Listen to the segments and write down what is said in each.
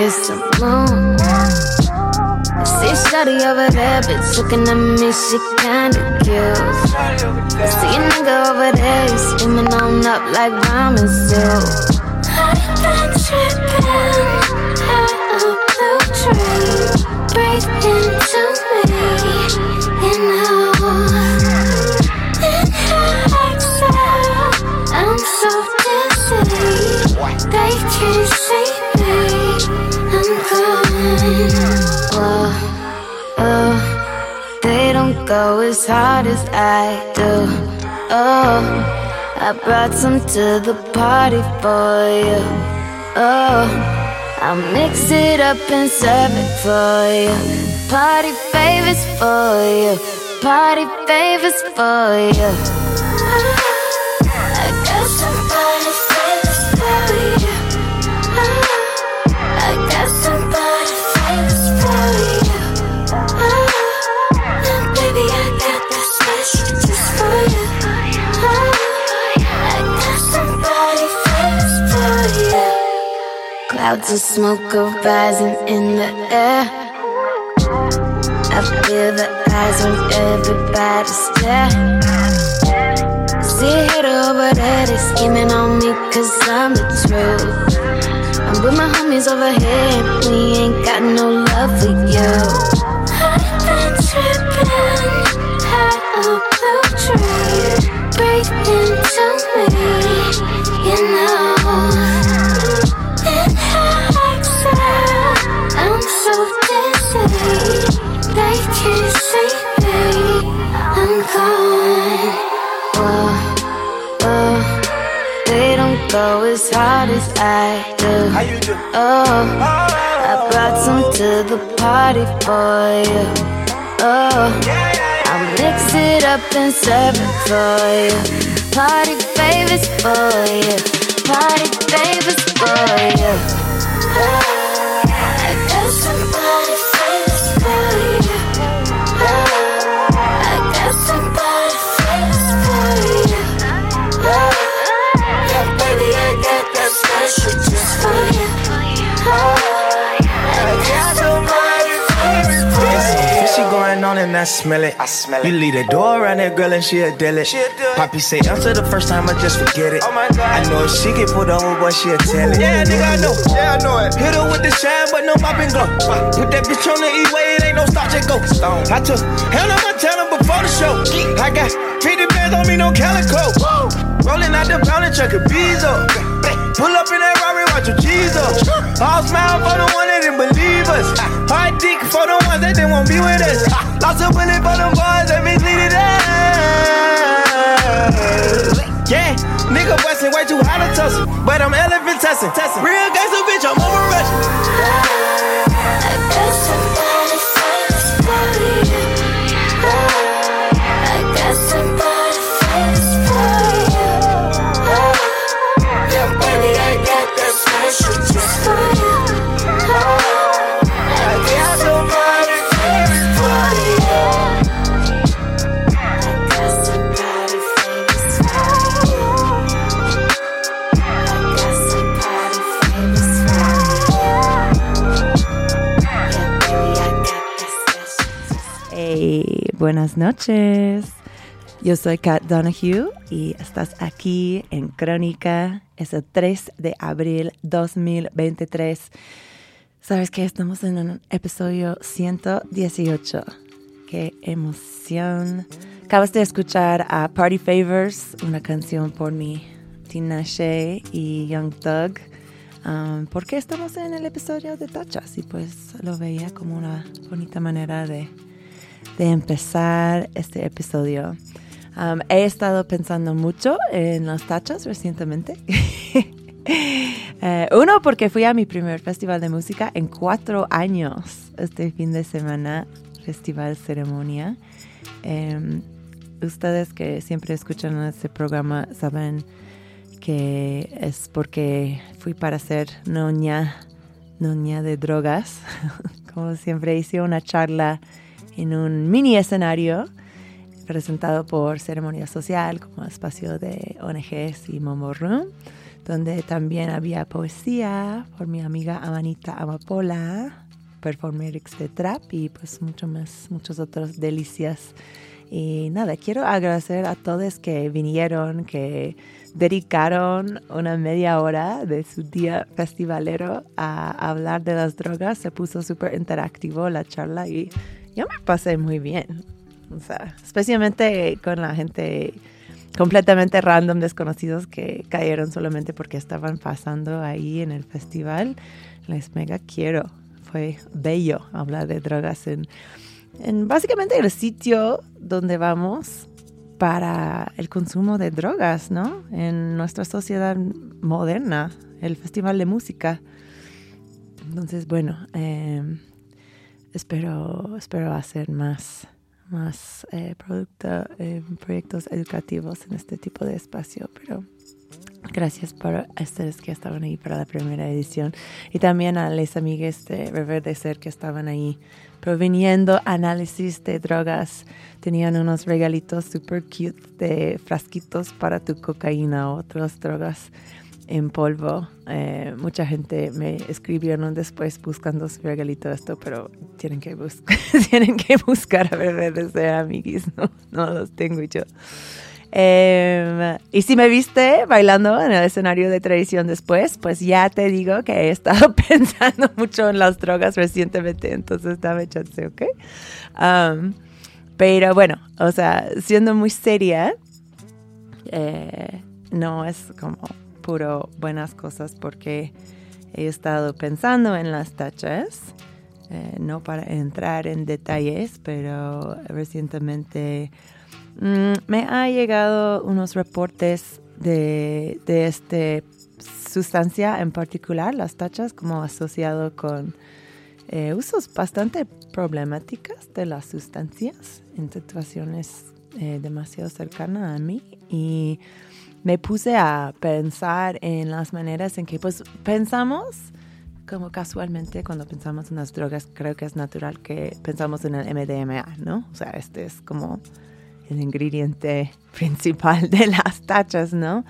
moon. I see Shawty over there, bitch, looking at me, she kinda cute. See a nigga over there, he's steaming on up like ramen soup. I've been tripping, had a blue dream, breathe into me, you know. Inhale, exhale, I'm so dizzy, they can't see me, go as hard as I do. Oh. I brought some to the party for you. Oh, I'll mix it up and serve it for you. Party favors for you. Party favors for you. I got some Clouds of smoke are rising in the air. I feel the eyes when everybody stare. See a hater over there, they scheming on me cause I'm the truth. I'm with my homies over here, and we ain't got no love for you. I've been tripping, had a blue dream, breathe into me, you know. Go as hard as I do. How you? Oh, I brought some to the party for you. Oh, I'll mix it up and serve it for you. Party favors for you. Party favors for you. Oh, I smell it. I smell it. You leave the door around that girl and she'll deal it. She'll do it. Poppy say answer the first time I just forget it. Oh my God. I know if she get put on, boy, she'll tell it. Yeah, nigga, I know. Yeah, I know it. Hit her with the shine, but no mop and glow. Put that bitch on the E-way, it ain't no stop, just go. Stone. I took hell on my talent before the show. I got 50 bands on me, no calico. Rolling out the pound and chuck a bees up. Pull up in that Rari, watch your cheese up. All smile for the one that didn't believe us. Hard dick for the ones that didn't want to be with us. Lost a bullet for them boys that misleaded us. Yeah, nigga bustin' way too high to tussle. But I'm elephant tussin'. Real gangsta buenas noches. Yo soy Kat Donahue y estás aquí en Crónica. Es el 3 de abril 2023. Sabes que estamos en un episodio 118. Qué emoción. Acabas de escuchar a Party Favors, una canción por mi Tinashe y Young Thug. Um, porque estamos en el episodio de tachas y pues lo veía como una bonita manera de, de empezar este episodio. He estado pensando mucho en los tachas recientemente. Eh, uno, porque fui a mi primer festival de música en cuatro años este fin de semana, Festival Ceremonia. Em, ustedes que siempre escuchan este programa saben que es porque fui para ser noña, noña de drogas. Como siempre hice una charla en un mini escenario presentado por Ceremonia Social como espacio de ONGs y Momo Room, donde también había poesía por mi amiga Amanita Amapola, performerics de trap y pues mucho más, muchos otros delicias. Y nada, quiero agradecer a todos que vinieron, que dedicaron una media hora de su día festivalero a hablar de las drogas. Se puso súper interactivo la charla y yo me pasé muy bien. O sea, especialmente con la gente completamente random, desconocidos que cayeron solamente porque estaban pasando ahí en el festival. Les mega quiero. Fue bello hablar de drogas en en básicamente el sitio donde vamos para el consumo de drogas, ¿no? En nuestra sociedad moderna, el Festival de Música. Entonces, bueno, em, espero, espero hacer más, más eh, eh, proyectos educativos en este tipo de espacio, pero Gracias por ustedes que estaban ahí para la primera edición y también a las amigas de Reverdecer que estaban ahí proveniendo análisis de drogas. Tenían unos regalitos super cute de frasquitos para tu cocaína otras drogas en polvo. Eh, mucha gente me escribieron después buscando su regalito esto, pero tienen que, tienen que buscar a Reverdecer, amiguis, no, no los tengo yo. Em, y si me viste bailando en el escenario de tradición después, pues ya te digo que he estado pensando mucho en las drogas recientemente, entonces dame chance, ¿ok? pero bueno, o sea, siendo muy seria, eh, no es como buenas cosas porque he estado pensando en las tachas, eh, no para entrar en detalles, pero recientemente Mm, me ha llegado unos reportes de, de esta sustancia en particular, las tachas, como asociado con eh, usos bastante problemáticas de las sustancias en situaciones eh, demasiado cercanas a mí y me puse a pensar en las maneras en que pues pensamos como casualmente cuando pensamos en las drogas creo que es natural que pensamos en el MDMA, ¿no? O sea, este es como el ingrediente principal de las tachas, ¿no?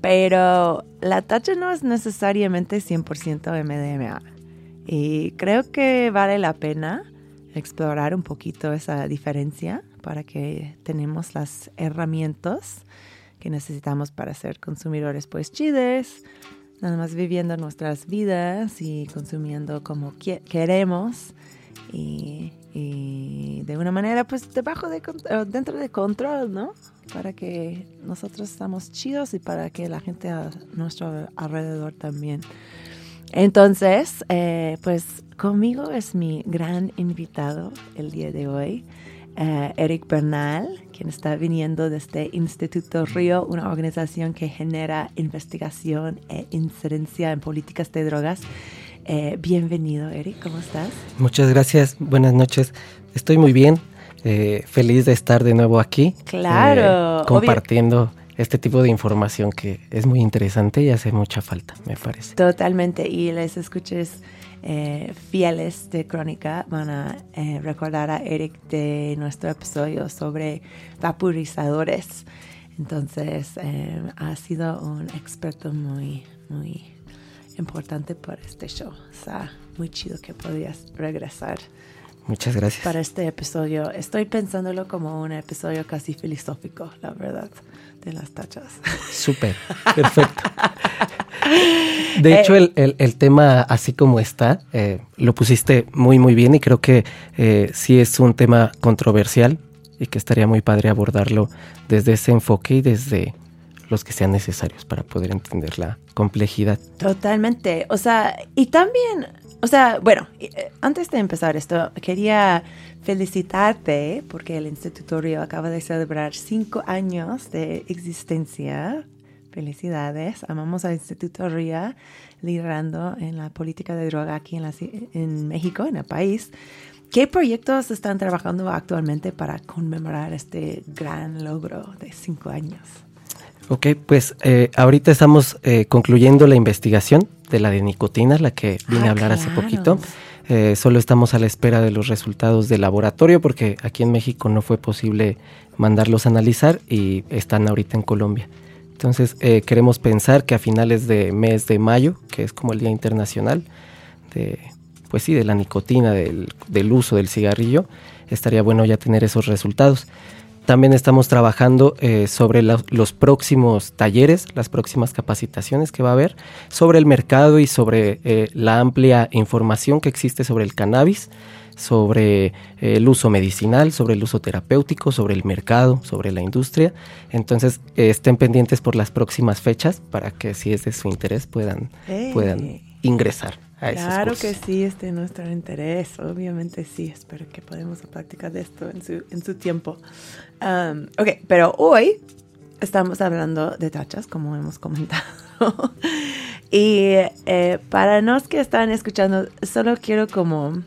Pero la tacha no es necesariamente 100% MDMA. Y creo que vale la pena explorar un poquito esa diferencia para que tenemos las herramientas que necesitamos para ser consumidores pues chides, nada más viviendo nuestras vidas y consumiendo como queremos y, y de una manera pues debajo de dentro de control, ¿no? Para que nosotros estamos chidos y para que la gente a nuestro alrededor también. Entonces, eh, pues conmigo es mi gran invitado el día de hoy, eh, Eric Bernal, quien está viniendo desde Instituto Río, una organización que genera investigación e incidencia en políticas de drogas eh, bienvenido, Eric, ¿cómo estás? Muchas gracias, buenas noches. Estoy muy bien, eh, feliz de estar de nuevo aquí. Claro. Eh, compartiendo este tipo de información que es muy interesante y hace mucha falta, me parece. Totalmente, y les escuches fieles de Crónica van a recordar a Eric de nuestro episodio sobre vaporizadores. Entonces, ha sido un experto muy, muy importante para este show. O sea, muy chido que podías regresar. Muchas gracias. Para este episodio. Estoy pensándolo como un episodio casi filosófico, la verdad, de las tachas. Súper, perfecto. De hecho, eh, el, tema así como está, eh, lo pusiste muy, muy bien y creo que eh, sí es un tema controversial y que estaría muy padre abordarlo desde ese enfoque y desde los que sean necesarios para poder entender la complejidad. Totalmente. O sea, y también, o sea, bueno, eh, antes de empezar esto, quería felicitarte porque el Instituto Río acaba de celebrar cinco años de existencia. Felicidades. Amamos al Instituto Río liderando en la política de droga aquí en, la, en México, en el país. ¿Qué proyectos están trabajando actualmente para conmemorar este gran logro de cinco años? Ok, pues eh, ahorita estamos eh, concluyendo la investigación de la de nicotina, la que vine a ah, hablar hace poquito. Eh, solo estamos a la espera de los resultados del laboratorio porque aquí en México no fue posible mandarlos a analizar y están ahorita en Colombia. Entonces eh, queremos pensar que a finales de mes de mayo, que es como el Día Internacional de, pues sí, de la nicotina, del, del uso del cigarrillo, estaría bueno ya tener esos resultados. También estamos trabajando eh, sobre los próximos talleres, las próximas capacitaciones que va a haber sobre el mercado y sobre eh, la amplia información que existe sobre el cannabis, sobre eh, el uso medicinal, sobre el uso terapéutico, sobre el mercado, sobre la industria. Entonces estén pendientes por las próximas fechas para que si es de su interés puedan, puedan ingresar. Claro que sí, este es nuestro interés, obviamente sí, espero que podamos practicar esto en su, en su tiempo. Um, ok, pero hoy estamos hablando de tachas, como hemos comentado. y eh, para los que están escuchando, solo quiero como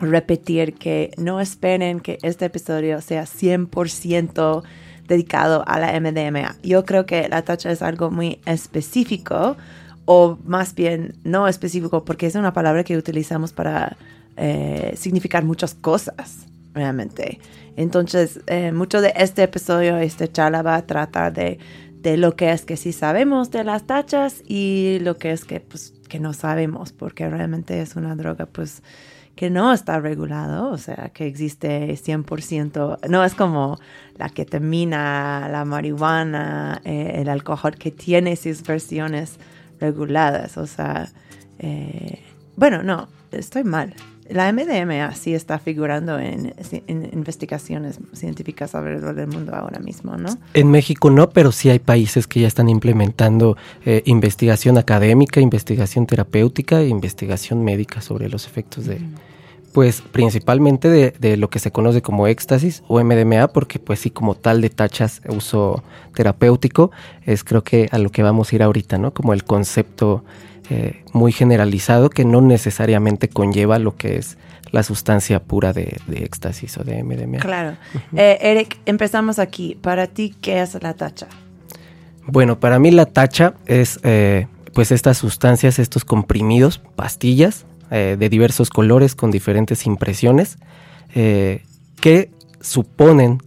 repetir que no esperen que este episodio sea 100% dedicado a la MDMA. Yo creo que la tacha es algo muy específico o más bien no específico, porque es una palabra que utilizamos para eh, significar muchas cosas, realmente. Entonces, eh, mucho de este episodio, este charla va a tratar de, de, lo que es que sí sabemos de las tachas y lo que es que, pues, que no sabemos, porque realmente es una droga, pues, que no está regulado, o sea, que existe 100%, no es como la ketamina, la marihuana, eh, el alcohol, que tiene sus versiones reguladas. O sea, eh, bueno, no, estoy mal. La MDMA sí está figurando en, investigaciones científicas alrededor del mundo ahora mismo, ¿no? En México no, pero sí hay países que ya están implementando eh, investigación académica, investigación terapéutica e investigación médica sobre los efectos de, pues principalmente de, de, lo que se conoce como éxtasis o MDMA, porque pues sí como tal de tachas uso terapéutico, es creo que a lo que vamos a ir ahorita, ¿no? Como el concepto eh, muy generalizado que no necesariamente conlleva lo que es la sustancia pura de, éxtasis o de MDMA. Claro. Eh, Eric, empezamos aquí. Para ti, ¿qué es la tacha? Bueno, para mí la tacha es eh, pues estas sustancias, estos comprimidos, pastillas de diversos colores con diferentes impresiones que suponen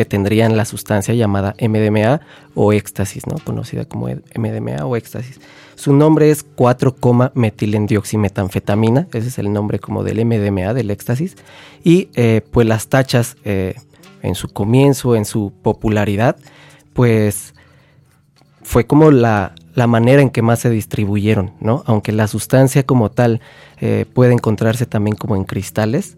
que tendrían la sustancia llamada MDMA o éxtasis, ¿no? conocida como MDMA o éxtasis. Su nombre es 4,metilendioximetanfetamina, ese es el nombre como del MDMA, del éxtasis, y eh, pues las tachas eh, en su comienzo, en su popularidad, pues fue como la, manera en que más se distribuyeron, ¿no? Aunque la sustancia como tal eh, puede encontrarse también como en cristales,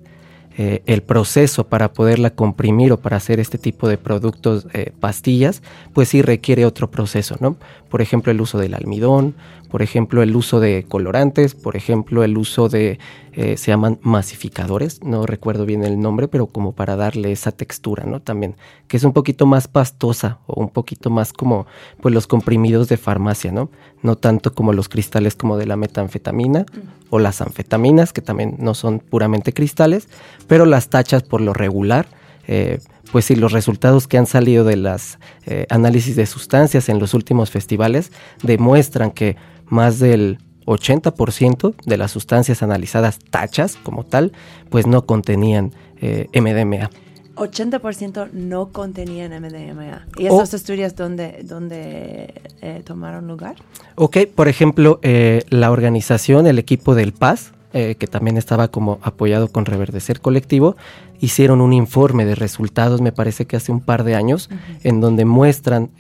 eh, el proceso para poderla comprimir o para hacer este tipo de productos, eh, pastillas, pues sí requiere otro proceso, ¿no? Por ejemplo, el uso del almidón, por ejemplo, el uso de colorantes, por ejemplo, el uso de, eh, se llaman masificadores, no recuerdo bien el nombre, pero como para darle esa textura, ¿no? También, que es un poquito más pastosa o un poquito más como, pues los comprimidos de farmacia, ¿no? No tanto como los cristales como de la metanfetamina o las anfetaminas, que también no son puramente cristales, pero las tachas por lo regular, eh, pues sí, los resultados que han salido de las eh, análisis de sustancias en los últimos festivales demuestran que más del 80% de las sustancias analizadas tachas como tal, pues no contenían eh, MDMA. 80% no contenían MDMA. ¿Y esos estudios dónde, dónde eh, tomaron lugar? Ok, por ejemplo, eh, la organización, el equipo del PAS, que también estaba como apoyado con Reverdecer Colectivo, hicieron un informe de resultados, me parece que hace un par de años, en donde muestran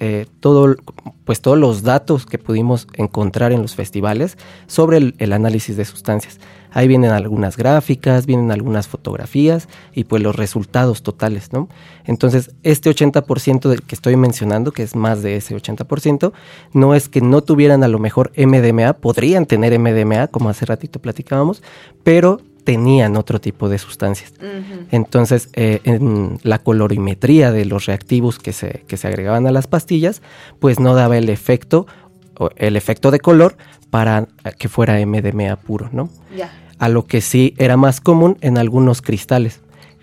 todo, pues todos los datos que pudimos encontrar en los festivales sobre el, análisis de sustancias. Ahí vienen algunas gráficas, vienen algunas fotografías y pues los resultados totales, ¿no? Entonces, este 80% del que estoy mencionando, que es más de ese 80%, no es que no tuvieran a lo mejor MDMA, podrían tener MDMA, como hace ratito platicábamos, pero tenían otro tipo de sustancias. Entonces, eh, en la colorimetría de los reactivos que se, que se agregaban a las pastillas, pues no daba el efecto, el efecto de color para que fuera MDMA puro, ¿no? A lo que sí era más común en algunos cristales.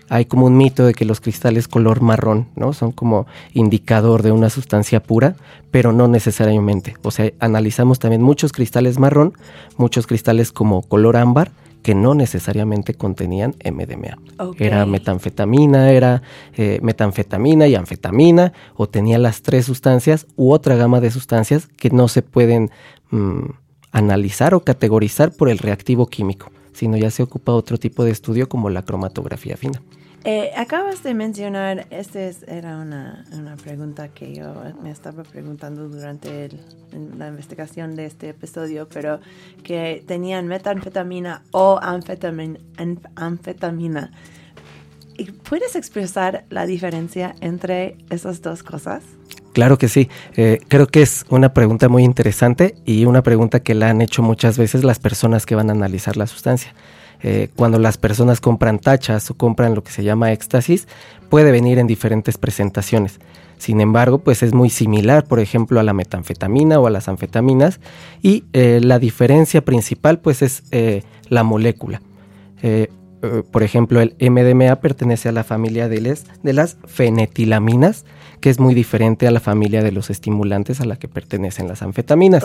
Hay como un mito de que los cristales color marrón, ¿no? Son como indicador de una sustancia pura, pero no necesariamente. O sea, analizamos también muchos cristales marrón, muchos cristales como color ámbar, que no necesariamente contenían MDMA. Era metanfetamina, era eh, metanfetamina y anfetamina, o tenía las tres sustancias u otra gama de sustancias que no se pueden mm, analizar o categorizar por el reactivo químico, sino ya se ocupa otro tipo de estudio como la cromatografía fina. Eh, acabas de mencionar, esta era una, pregunta que yo me estaba preguntando durante la investigación de este episodio, pero que tenían metanfetamina o anfetamina. anfetamina. ¿Puedes expresar la diferencia entre esas dos cosas? Claro que sí. Eh, creo que es una pregunta muy interesante y una pregunta que la han hecho muchas veces las personas que van a analizar la sustancia. Eh, cuando las personas compran tachas o compran lo que se llama éxtasis, puede venir en diferentes presentaciones. Sin embargo, pues es muy similar, por ejemplo, a la metanfetamina o a las anfetaminas y eh, la diferencia principal pues es eh, la molécula. por ejemplo, el MDMA pertenece a la familia de, de las fenetilamines, que es muy diferente a la familia de los estimulantes a la que pertenecen las anfetaminas.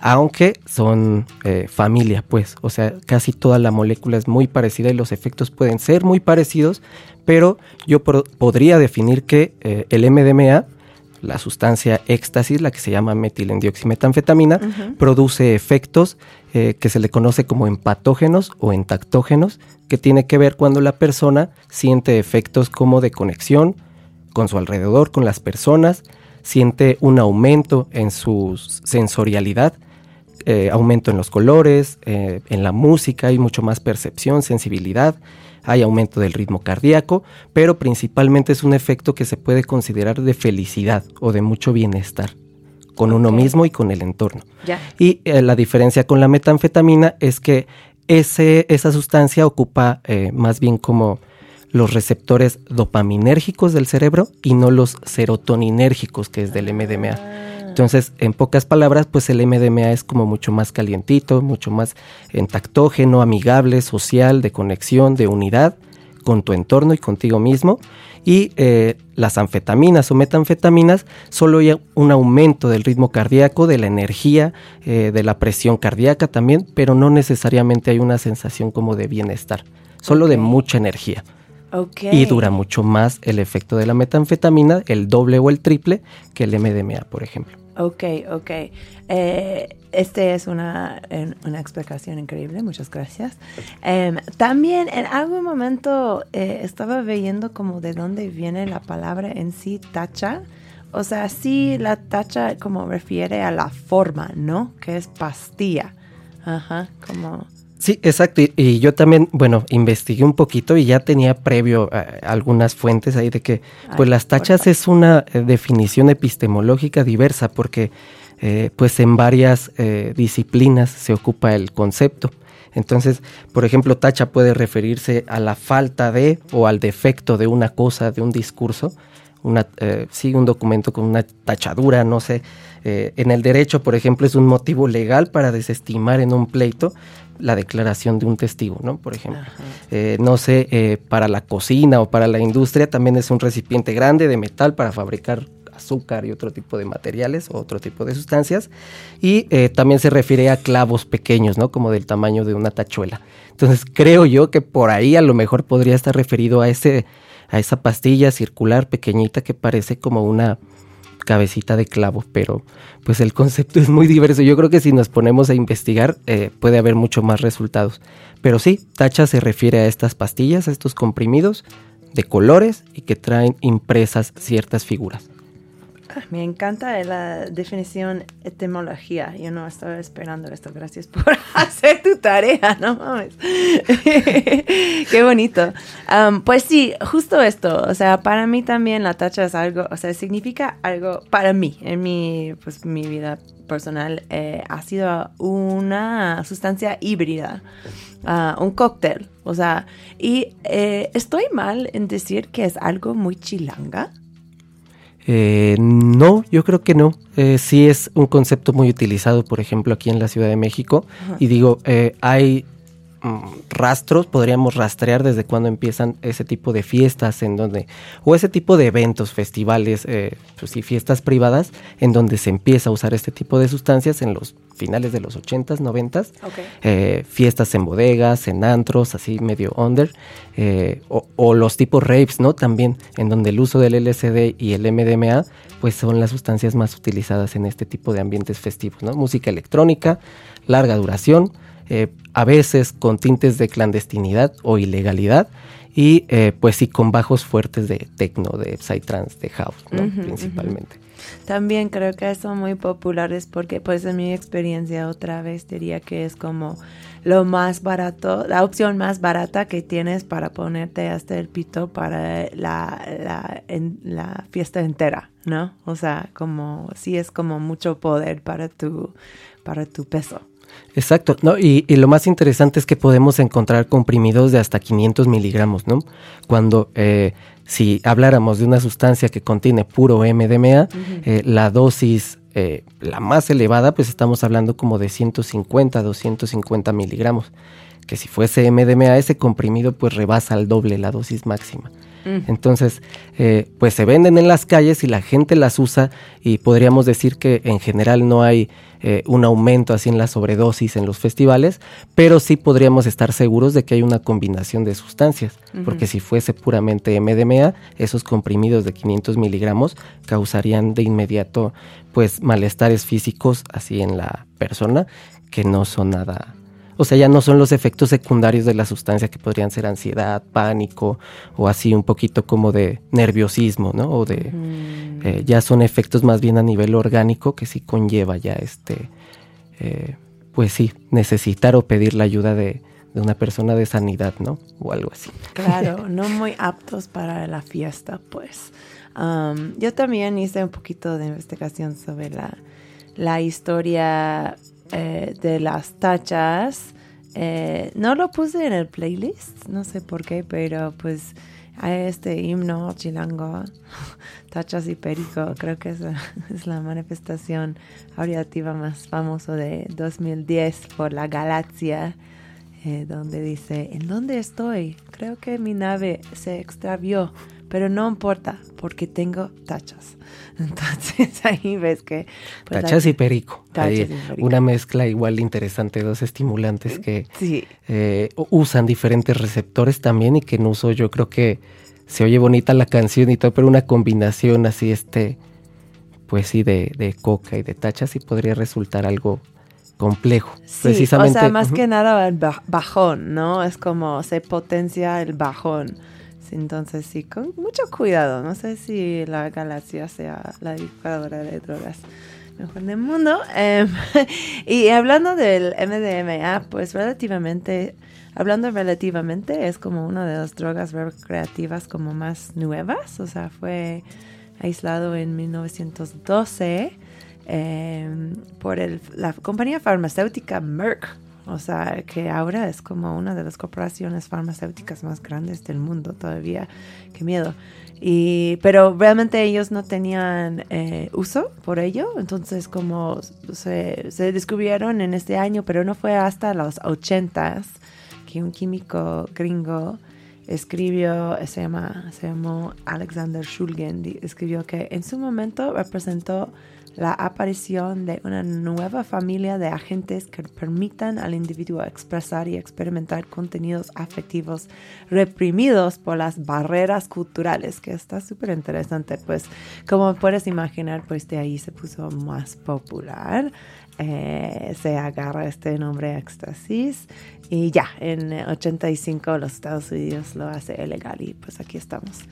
Aunque son eh, familia, pues, o sea, casi toda la molécula es muy parecida y los efectos pueden ser muy parecidos, pero yo podría definir que eh, el MDMA, la sustancia éxtasis, la que se llama metilendioximetanfetamina, produce efectos eh, que se le conoce como empatógenos o entactógenos, que tiene que ver cuando la persona siente efectos como de conexión, con su alrededor, con las personas, siente un aumento en su sensorialidad, eh, aumento en los colores, eh, en la música, hay mucho más percepción, sensibilidad, hay aumento del ritmo cardíaco, pero principalmente es un efecto que se puede considerar de felicidad o de mucho bienestar con uno mismo y con el entorno. Y eh, la diferencia con la metanfetamina es que ese, esa sustancia ocupa más bien como los receptores dopaminérgicos del cerebro y no los serotoninérgicos, que es del MDMA. Ah. Entonces, en pocas palabras, pues el MDMA es como mucho más calientito, mucho más entactógeno, amigable, social, de conexión, de unidad con tu entorno y contigo mismo. Y eh, las anfetaminas o metanfetaminas, solo hay un aumento del ritmo cardíaco, de la energía, eh, de la presión cardíaca también, pero no necesariamente hay una sensación como de bienestar, solo de mucha energía. Y dura mucho más el efecto de la metanfetamina, el doble o el triple, que el MDMA, por ejemplo. Ok, ok. Eh, este es una, una, explicación increíble, muchas gracias. Em, también en algún momento eh, estaba viendo como de dónde viene la palabra en sí, tacha. O sea, sí, la tacha como refiere a la forma, ¿no? Que es pastilla. Ajá, como... Sí, exacto. Y, yo también, bueno, investigué un poquito y ya tenía previo eh, algunas fuentes ahí de que, pues las tachas es una eh, definición epistemológica diversa porque, eh, pues en varias disciplinas se ocupa el concepto. Entonces, por ejemplo, tacha puede referirse a la falta de o al defecto de una cosa, de un discurso. Una, sí, un documento con una tachadura, no sé. en el derecho, por ejemplo, es un motivo legal para desestimar en un pleito la declaración de un testigo, ¿no? Por ejemplo. Eh, no sé, eh, para la cocina o para la industria también es un recipiente grande de metal para fabricar azúcar y otro tipo de materiales o otro tipo de sustancias. Y eh, también se refiere a clavos pequeños, ¿no? Como del tamaño de una tachuela. Entonces creo yo que por ahí a lo mejor podría estar referido a ese, a esa pastilla circular pequeñita que parece como una cabecita de clavo, pero pues el concepto es muy diverso. Yo creo que si nos ponemos a investigar eh, puede haber mucho más resultados. Pero sí, tacha se refiere a estas pastillas, a estos comprimidos de colores y que traen impresas ciertas figuras. Me encanta la definición etimología. Yo no estaba esperando esto. Gracias por hacer tu tarea, no mames. Qué bonito. pues sí, justo esto. O sea, para mí también la tacha es algo, o sea, significa algo para mí, en mi, pues, mi vida personal, eh, ha sido una sustancia híbrida. Ah, un cóctel, o sea, y eh, estoy mal en decir que es algo muy chilanga. Eh, no, yo creo que no. Eh, sí es un concepto muy utilizado, por ejemplo, aquí en la Ciudad de México. Y digo, eh, hay mm, rastros, podríamos rastrear desde cuando empiezan ese tipo de fiestas en donde, o ese tipo de eventos, festivales, eh, pues fiestas privadas, en donde se empieza a usar este tipo de sustancias en los finales de los 80s, 90s, eh, fiestas en bodegas, en antros, así medio under, eh, o, los tipos rapes, ¿no? También, en donde el uso del LSD y el MDMA, pues son las sustancias más utilizadas en este tipo de ambientes festivos, ¿no? Música electrónica, larga duración, eh, a veces con tintes de clandestinidad o ilegalidad, y pues sí con bajos fuertes de techno, de psytrance, de house, ¿no? Principalmente. También creo que son muy populares porque pues en mi experiencia otra vez diría que es como lo más barato, la opción más barata que tienes para ponerte hasta el pito para la, la, fiesta entera, ¿no? O sea, como sí es como mucho poder para tu, para tu peso. Exacto, ¿no? Y, lo más interesante es que podemos encontrar comprimidos de hasta 500 miligramos, ¿no? Cuando eh, si habláramos de una sustancia que contiene puro MDMA, eh, la dosis eh, la más elevada, pues estamos hablando como de 150, 250 miligramos. Que si fuese MDMA, ese comprimido pues rebasa al doble la dosis máxima. Entonces, eh, pues se venden en las calles y la gente las usa y podríamos decir que en general no hay eh, un aumento así en la sobredosis en los festivales, pero sí podríamos estar seguros de que hay una combinación de sustancias, porque si fuese puramente MDMA, esos comprimidos de 500 miligramos causarían de inmediato pues malestares físicos así en la persona que no son nada o sea, ya no son los efectos secundarios de la sustancia que podrían ser ansiedad, pánico o así un poquito como de nerviosismo, ¿no? O de eh, ya son efectos más bien a nivel orgánico que sí conlleva ya este, eh, pues sí, necesitar o pedir la ayuda de, una persona de sanidad, ¿no? O algo así. Claro, no muy aptos para la fiesta, pues. yo también hice un poquito de investigación sobre la, la historia eh, de las tachas. no lo puse en el playlist, no sé por qué, pero pues a este himno chilango, Tachas y Perico, creo que es, es la manifestación auditiva más famosa de 2010 por la galaxia, eh, donde dice, ¿en dónde estoy? Creo que mi nave se extravió, pero no importa, porque tengo tachas. Entonces ahí ves que... Pues, tachas y perico. Una mezcla igual interesante, dos estimulantes que eh, usan diferentes receptores también y que en uso yo creo que se oye bonita la canción y todo, pero una combinación así este, pues sí, de, de coca y de tachas sí podría resultar algo complejo. precisamente. O sea, más que nada el bajón, ¿no? Es como se potencia el bajón. Entonces sí, con mucho cuidado. No sé si la galaxia sea la dictadora de drogas mejor del mundo. Em, y hablando del MDMA, pues relativamente, hablando relativamente, es como una de las drogas recreativas como más nuevas. O sea, fue aislado en 1912 em, por la compañía farmacéutica Merck o sea, que ahora es como una de las corporaciones farmacéuticas más grandes del mundo todavía. Qué miedo. Y, pero realmente ellos no tenían eh, uso por ello. Entonces, como se, se, descubrieron en este año, pero no fue hasta los ochentas que un químico gringo escribió, se, llama, se llamó Alexander Shulgin, escribió que en su momento representó la aparición de una nueva familia de agentes que permitan al individuo expresar y experimentar contenidos afectivos reprimidos por las barreras culturales, que está súper interesante, pues como puedes imaginar, pues de ahí se puso más popular. Eh, se agarra este nombre éxtasis y ya, en 85 los Estados Unidos lo hace ilegal y pues aquí estamos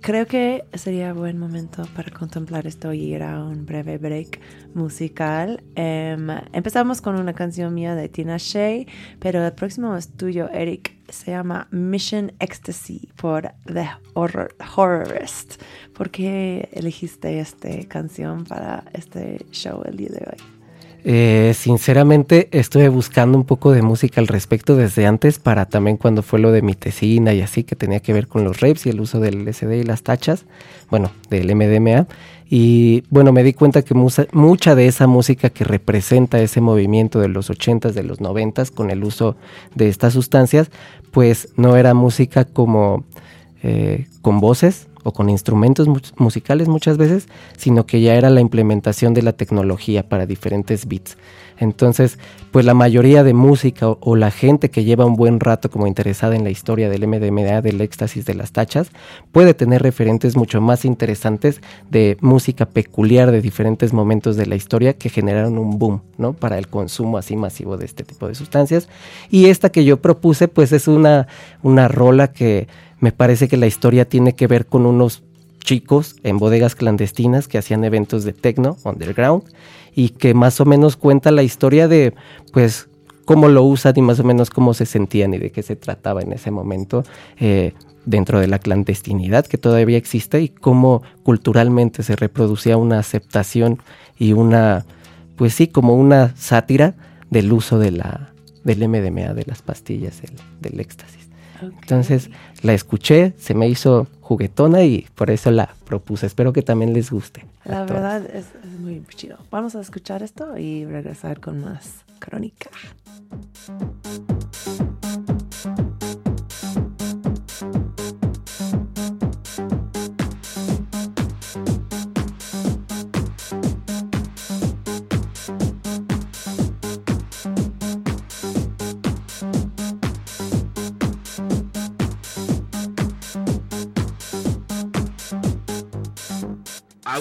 creo que sería buen momento para contemplar esto y ir a un breve break musical. Em, empezamos con una canción mía de Tina Shea, pero el próximo es tuyo, Eric. Se llama Mission Ecstasy por The Horror, Horrorist. ¿Por qué elegiste esta canción para este show el día de hoy? Eh, sinceramente estuve buscando un poco de música al respecto desde antes para también cuando fue lo de mi tesina y así que tenía que ver con los rapes y el uso del LSD y las tachas, bueno, del MDMA. Y bueno, me di cuenta que mucha de esa música que representa ese movimiento de los 80s, de los 90s con el uso de estas sustancias, pues no era música como eh, con voces, o con instrumentos musicales muchas veces, sino que ya era la implementación de la tecnología para diferentes beats. Entonces, pues la mayoría de música o, la gente que lleva un buen rato como interesada en la historia del MDMA, del éxtasis, de las tachas, puede tener referentes mucho más interesantes de música peculiar de diferentes momentos de la historia que generaron un boom, ¿no? Para el consumo así masivo de este tipo de sustancias. Y esta que yo propuse, pues es una, una rola que me parece que la historia tiene que ver con unos chicos en bodegas clandestinas que hacían eventos de techno underground y que más o menos cuenta la historia de pues cómo lo usan y más o menos cómo se sentían y de qué se trataba en ese momento eh, dentro de la clandestinidad que todavía existe y cómo culturalmente se reproducía una aceptación y una pues sí como una sátira del uso de la del MDMA de las pastillas del éxtasis entonces la escuché, se me hizo juguetona y por eso la propuse. Espero que también les guste. La verdad es, muy chido. Vamos a escuchar esto y regresar con más crónica.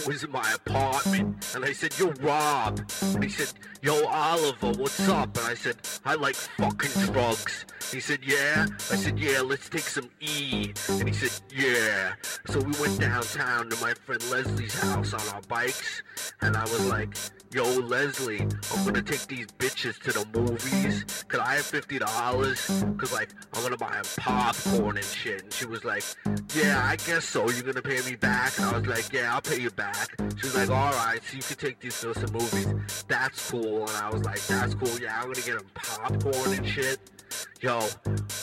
Was in my apartment and I said, Yo, Rob. And he said, Yo, Oliver, what's up? And I said, I like fucking drugs. He said, Yeah. I said, Yeah, let's take some E. And he said, Yeah. So we went downtown to my friend Leslie's house on our bikes. And I was like, Yo, Leslie, I'm gonna take these bitches to the movies. Could I have $50? Cause like, I'm gonna buy them popcorn and shit. And she was like, Yeah, I guess so. You're gonna pay me back? And I was like, Yeah, I'll pay you back. She was like, Alright, so you can take these to movies. That's cool. And I was like, That's cool. Yeah, I'm gonna get them popcorn and shit. Yo,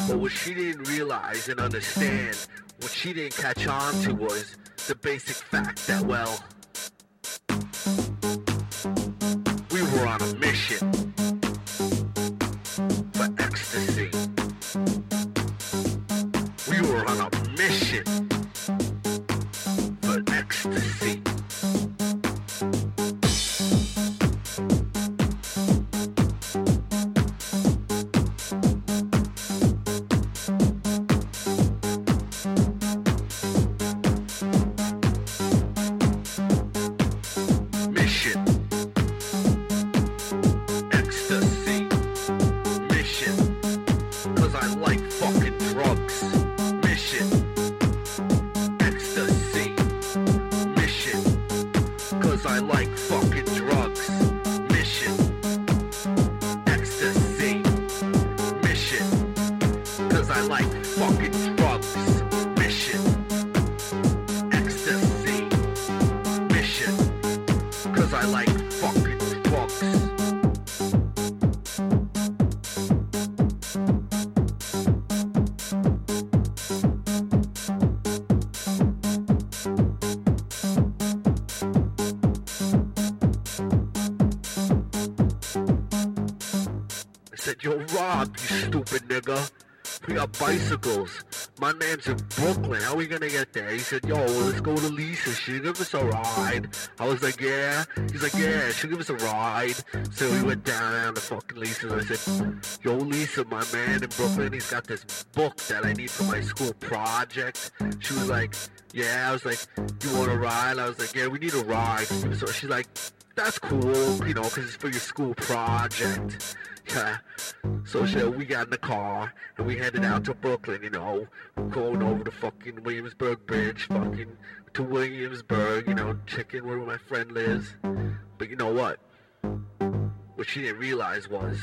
but what she didn't realize and understand, what she didn't catch on to was the basic fact that, well, we were on a mission bicycles. My man's in Brooklyn. How are we gonna get there? He said, yo, let's go to Lisa. She'll give us a ride. I was like, yeah. He's like, yeah, she'll give us a ride. So we went down, to fucking Lisa's. I said, yo, Lisa, my man in Brooklyn, he's got this book that I need for my school project. She was like, yeah. I was like, you want a ride? I was like, yeah, we need a ride. So she's like, that's cool, you know, because it's for your school project. Yeah. So shit, we got in the car and we headed out to Brooklyn, you know, going over the fucking Williamsburg Bridge, fucking to Williamsburg, you know, checking where my friend lives. But you know what? What she didn't realize was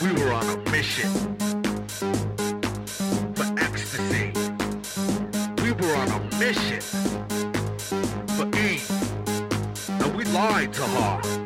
we were on a mission for ecstasy. We were on a mission lied to her.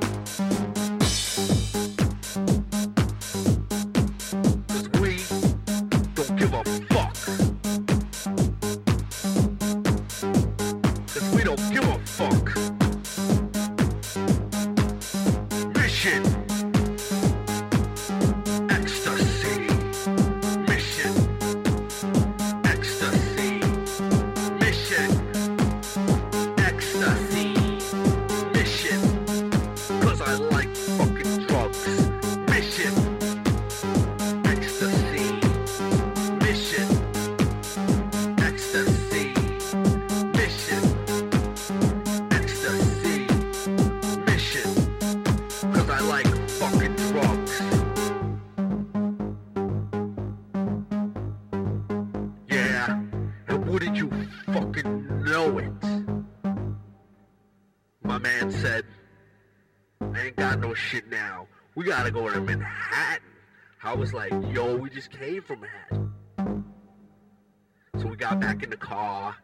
Just came from Manhattan. So we got back in the car.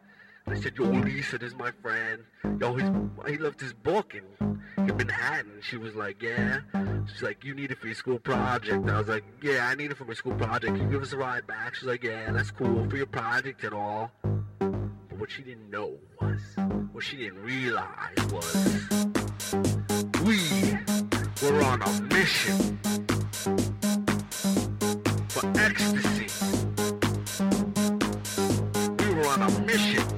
I said, yo, Lisa, this is my friend. Yo, he's, he left his book in, in Manhattan. She was like, yeah. She's like, you need it for your school project. I was like, yeah, I need it for my school project. Can you give us a ride back? She's like, yeah, that's cool for your project and all. But what she didn't know was, what she didn't realize was, we were on a mission on a mission.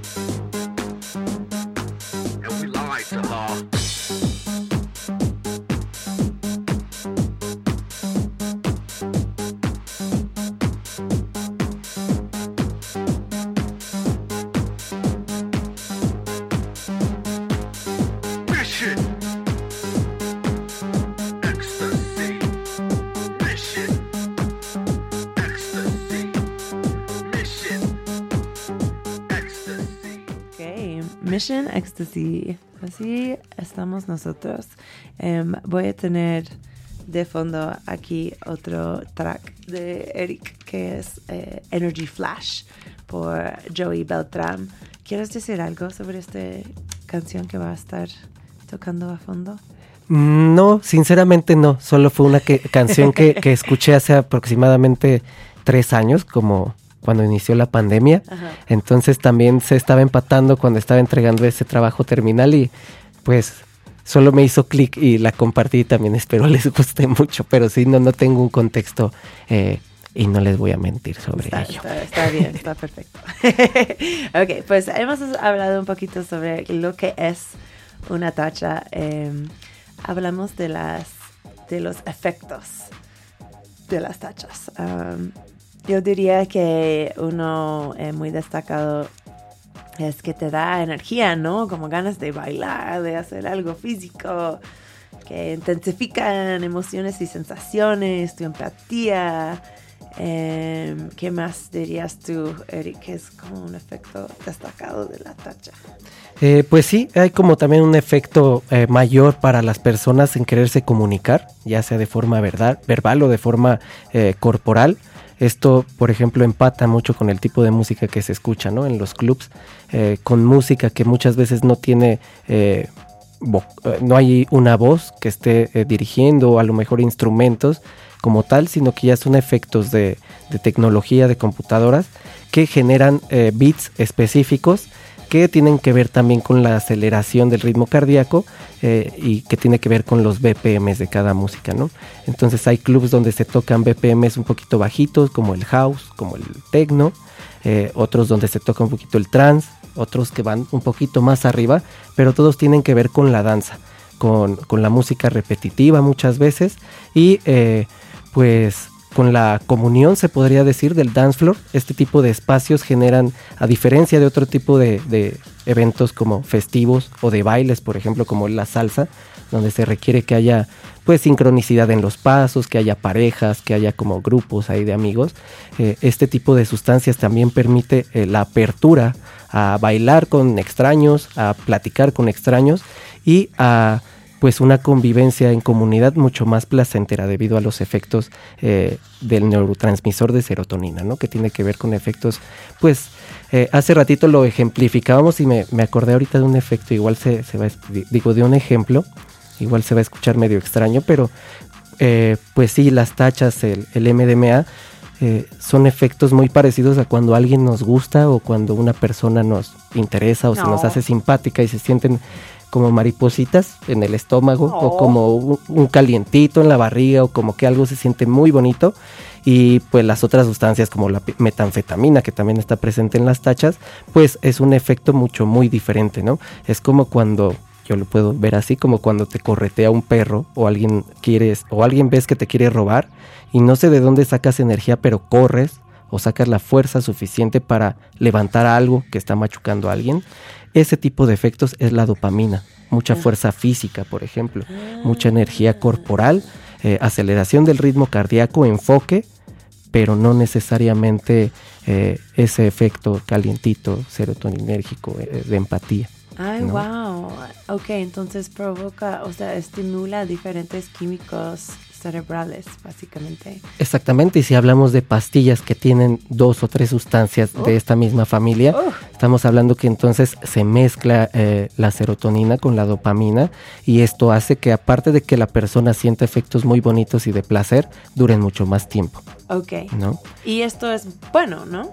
Mission Ecstasy. Así estamos nosotros. Em, voy a tener de fondo aquí otro track de Eric que es eh, Energy Flash por Joey Beltram. ¿Quieres decir algo sobre esta canción que va a estar tocando a fondo? Mm, No, sinceramente no. Solo fue una que- canción que, que escuché hace aproximadamente tres años, como cuando inició la pandemia. Ajá. Entonces también se estaba empatando cuando estaba entregando ese trabajo terminal y pues solo me hizo clic y la compartí también. Espero les guste mucho, pero sí, no, no tengo un contexto eh, y no les voy a mentir sobre Está, ello. está- está bien, está perfecto. ok, pues hemos hablado un poquito sobre lo que es una tacha. em, hablamos de las de los efectos de las tachas. Yo diría que uno eh, muy destacado es que te da energía, ¿no? Como ganas de bailar, de hacer algo físico, que intensifican emociones y sensaciones, tu empatía. Em, ¿Qué más dirías tú, Eric, que es como un efecto destacado de la tacha? Eh, pues sí, hay como también un efecto eh, mayor para las personas en quererse comunicar, ya sea de forma verdad, verbal o de forma eh, corporal. Esto, por ejemplo, empata mucho con el tipo de música que se escucha ¿no? en los clubs, eh, con música que muchas veces no tiene, eh, eh, no hay una voz que esté eh, dirigiendo a lo mejor instrumentos como tal, sino que ya son efectos de, de tecnología, de computadoras, que generan eh, beats específicos que tienen que ver también con la aceleración del ritmo cardíaco eh, y que tiene que ver con los BPMs de cada música, ¿no? Entonces hay clubs donde se tocan BPMs un poquito bajitos, como el house, como el techno, eh, otros donde se toca un poquito el trance, otros que van un poquito más arriba, pero todos tienen que ver con la danza, con, con la música repetitiva muchas veces y eh, pues con la comunión, se podría decir, del dance floor. Este tipo de espacios generan, a diferencia de otro tipo de, de eventos como festivos o de bailes, por ejemplo, como la salsa, donde se requiere que haya pues sincronicidad en los pasos, que haya parejas, que haya como grupos ahí de amigos. Eh, este tipo de sustancias también permite eh, la apertura a bailar con extraños, a platicar con extraños y a pues una convivencia en comunidad mucho más placentera debido a los efectos eh, del neurotransmisor de serotonina, ¿no? Que tiene que ver con efectos, pues eh, hace ratito lo ejemplificábamos y me, me acordé ahorita de un efecto, igual se, se va, a- digo, de un ejemplo Igual se va a escuchar medio extraño, pero eh, pues sí, las tachas, el, el MDMA, eh, son efectos muy parecidos a cuando alguien nos gusta o cuando una persona nos interesa o se nos No. hace simpática y se sienten como maripositas en el estómago o como un, un calientito en la barriga o como que algo se siente muy bonito y pues las otras sustancias como la metanfetamina que también está presente en las tachas pues es un efecto mucho muy diferente, ¿no? Es como cuando yo lo puedo ver así como cuando te corretea un perro o alguien quieres o alguien ves que te quiere robar y no sé de dónde sacas energía pero corres o sacas la fuerza suficiente para levantar algo que está machucando a alguien. Ese tipo de efectos es la dopamina. Mucha fuerza física, por ejemplo, mucha energía corporal, eh, aceleración del ritmo cardíaco, enfoque, pero no necesariamente eh, ese efecto calientito, serotoninérgico, eh, de empatía. Ay, ¿no? wow. Ok, entonces provoca, o sea, estimula diferentes químicos cerebrales, básicamente. Exactamente, y si hablamos de pastillas que tienen dos o tres sustancias de esta misma familia, estamos hablando que entonces se mezcla eh, la serotonina con la dopamina y esto hace que aparte de que la persona sienta efectos muy bonitos y de placer, duren mucho más tiempo, Ok. ¿no? Y esto es bueno, ¿no?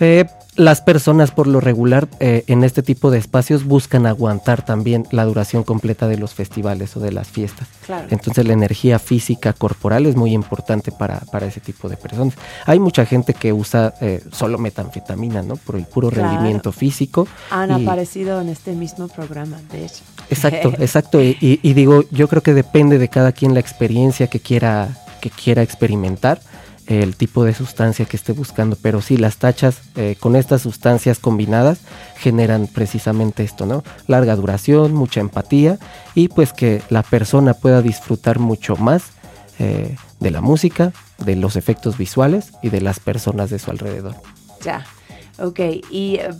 Eh, las personas por lo regular eh, en este tipo de espacios buscan aguantar también la duración completa de los festivales o de las fiestas. Claro. Entonces la energía física corporal es muy importante para, para ese tipo de personas. Hay mucha gente que usa eh, solo metanfetamina, ¿no? Por el puro Claro. rendimiento físico. Han y- aparecido en este mismo programa, de hecho. Exacto, exacto. Y, y- y digo, yo creo que depende de cada quien la experiencia que quiera, que quiera experimentar, el tipo de sustancia que esté buscando. Pero sí, las tachas eh, con estas sustancias combinadas generan precisamente esto, ¿no? Larga duración, mucha empatía y pues que la persona pueda disfrutar mucho más eh, de la música, de los efectos visuales y de las personas de su alrededor. Ya. Ok, y eh,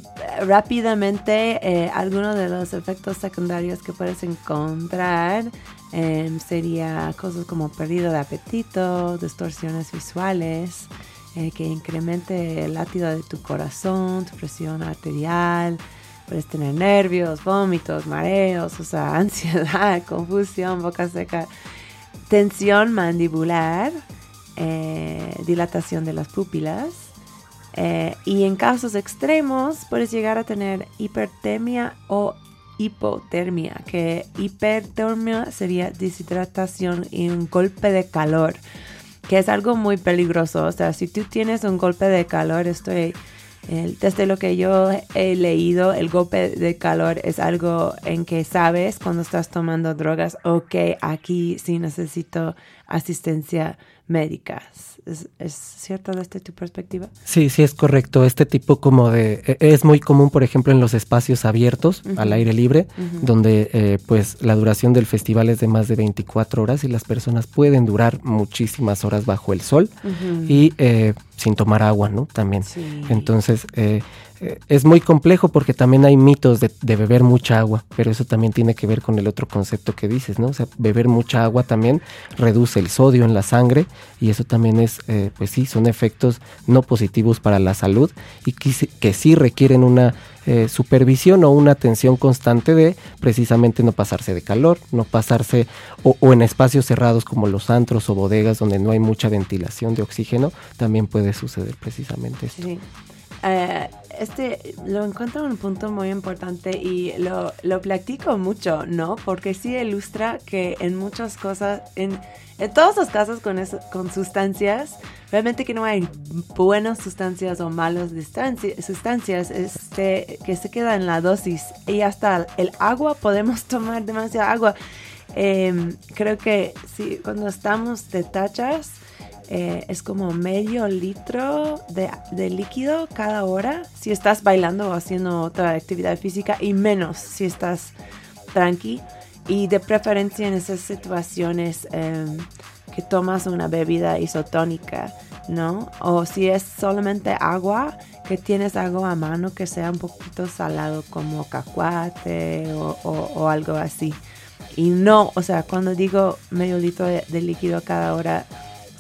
rápidamente, eh, algunos de los efectos secundarios que puedes encontrar em, sería cosas como pérdida de apetito, distorsiones visuales, eh, que incremente el latido de tu corazón, tu presión arterial, puedes tener nervios, vómitos, mareos, o sea, ansiedad, confusión, boca seca, tensión mandibular, eh, dilatación de las pupilas. eh, y en casos extremos puedes llegar a tener hipertermia o hipotermia, que hipertermia sería deshidratación y un golpe de calor, que es algo muy peligroso. O sea, si tú tienes un golpe de calor, estoy eh, desde lo que yo he leído, el golpe de calor es algo en que sabes cuando estás tomando drogas, ok, aquí sí necesito asistencia médica. ¿Es, es cierto desde tu perspectiva? Sí, sí es correcto. Este tipo como de e- es muy común, por ejemplo, en los espacios abiertos al aire libre, donde eh, pues la duración del festival es de más de 24 horas y las personas pueden durar muchísimas horas bajo el sol y eh, sin tomar agua, ¿no? También. Sí. Entonces eh, eh, es muy complejo porque también hay mitos de, de beber mucha agua, pero eso también tiene que ver con el otro concepto que dices, ¿no? O sea, beber mucha agua también reduce el sodio en la sangre y eso también es, eh, pues sí, son efectos no positivos para la salud y que sí requieren una eh, supervisión o una atención constante de precisamente no pasarse de calor, no pasarse o, o en espacios cerrados como los antros o bodegas donde no hay mucha ventilación de oxígeno, también puede suceder precisamente esto. Sí. Eh, este lo encuentro un punto muy importante y lo, lo platico mucho, ¿no? Porque sí ilustra que en muchas cosas, en, en todos los casos con, eso- con sustancias, realmente que no hay buenas sustancias o malas sustancias, este, que se queda en la dosis. Y hasta el agua, podemos tomar demasiada agua. Em, creo que sí, cuando estamos de tachas, eh, es como medio litro de, de líquido cada hora si estás bailando o haciendo otra actividad física y menos si estás tranqui. Y de preferencia en esas situaciones em, que tomas una bebida isotónica, ¿no? O si es solamente agua, que tienes algo a mano que sea un poquito salado como cacuate o, o- algo así. Y no, o sea, cuando digo medio litro de, de líquido cada hora,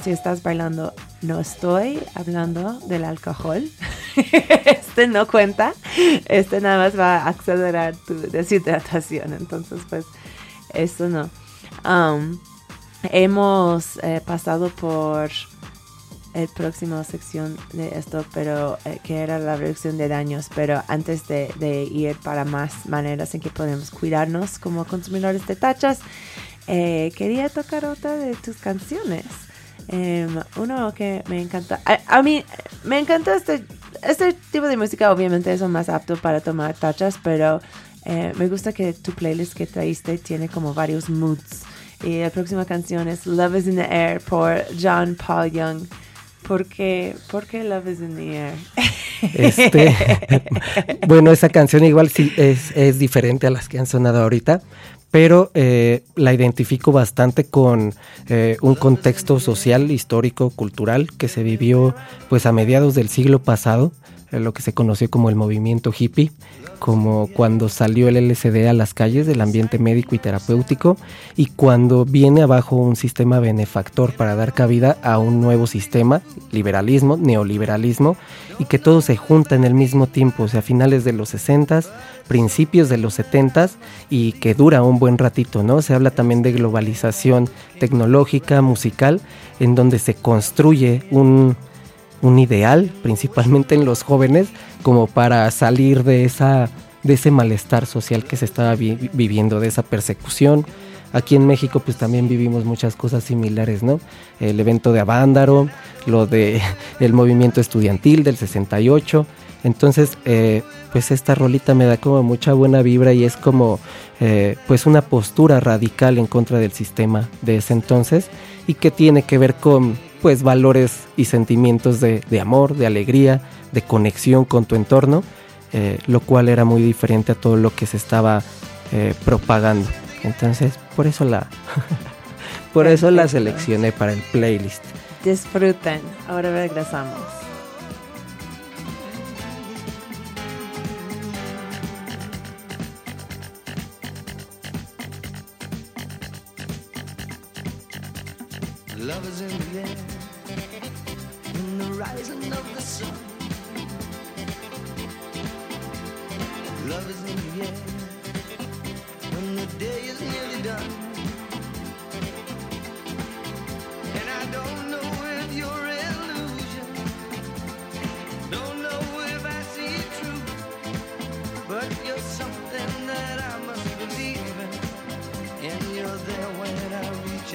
si estás bailando, no estoy hablando del alcohol. este no cuenta. Este nada más va a acelerar tu deshidratación. Entonces, pues, eso no. Um, hemos eh, pasado por el próximo sección de esto, pero eh, que era la reducción de daños. Pero antes de, de, ir para más maneras en que podemos cuidarnos como consumidores de tachas, eh, quería tocar otra de tus canciones. Um, uno que me encanta. A, a, mí me encanta este, este tipo de música, obviamente es más apto para tomar tachas, pero eh, me gusta que tu playlist que traíste tiene como varios moods. Y la próxima canción es Love is in the Air por John Paul Young. ¿Por qué, ¿Por qué Love is in the Air? Este, bueno, esa canción igual sí es, es, diferente a las que han sonado ahorita, pero eh, la identifico bastante con eh, un contexto social, histórico, cultural que se vivió pues a mediados del siglo pasado, eh, lo que se conoció como el movimiento hippie como cuando salió el LSD a las calles del ambiente médico y terapéutico y cuando viene abajo un sistema benefactor para dar cabida a un nuevo sistema, liberalismo, neoliberalismo, y que todo se junta en el mismo tiempo, o sea, finales de los 60, principios de los 70 y que dura un buen ratito, ¿no? Se habla también de globalización tecnológica, musical, en donde se construye un un ideal, principalmente en los jóvenes, como para salir de, esa, de ese malestar social que se estaba vi viviendo, de esa persecución. Aquí en México pues también vivimos muchas cosas similares, ¿no? El evento de Avándaro, lo de el movimiento estudiantil del 68. Entonces, eh, pues esta rolita me da como mucha buena vibra y es como eh, pues una postura radical en contra del sistema de ese entonces y que tiene que ver con pues valores y sentimientos de, de amor, de alegría, de conexión con tu entorno, eh, lo cual era muy diferente a todo lo que se estaba eh, propagando. Entonces, por eso la por eso la seleccioné para el playlist. Disfruten. Ahora regresamos.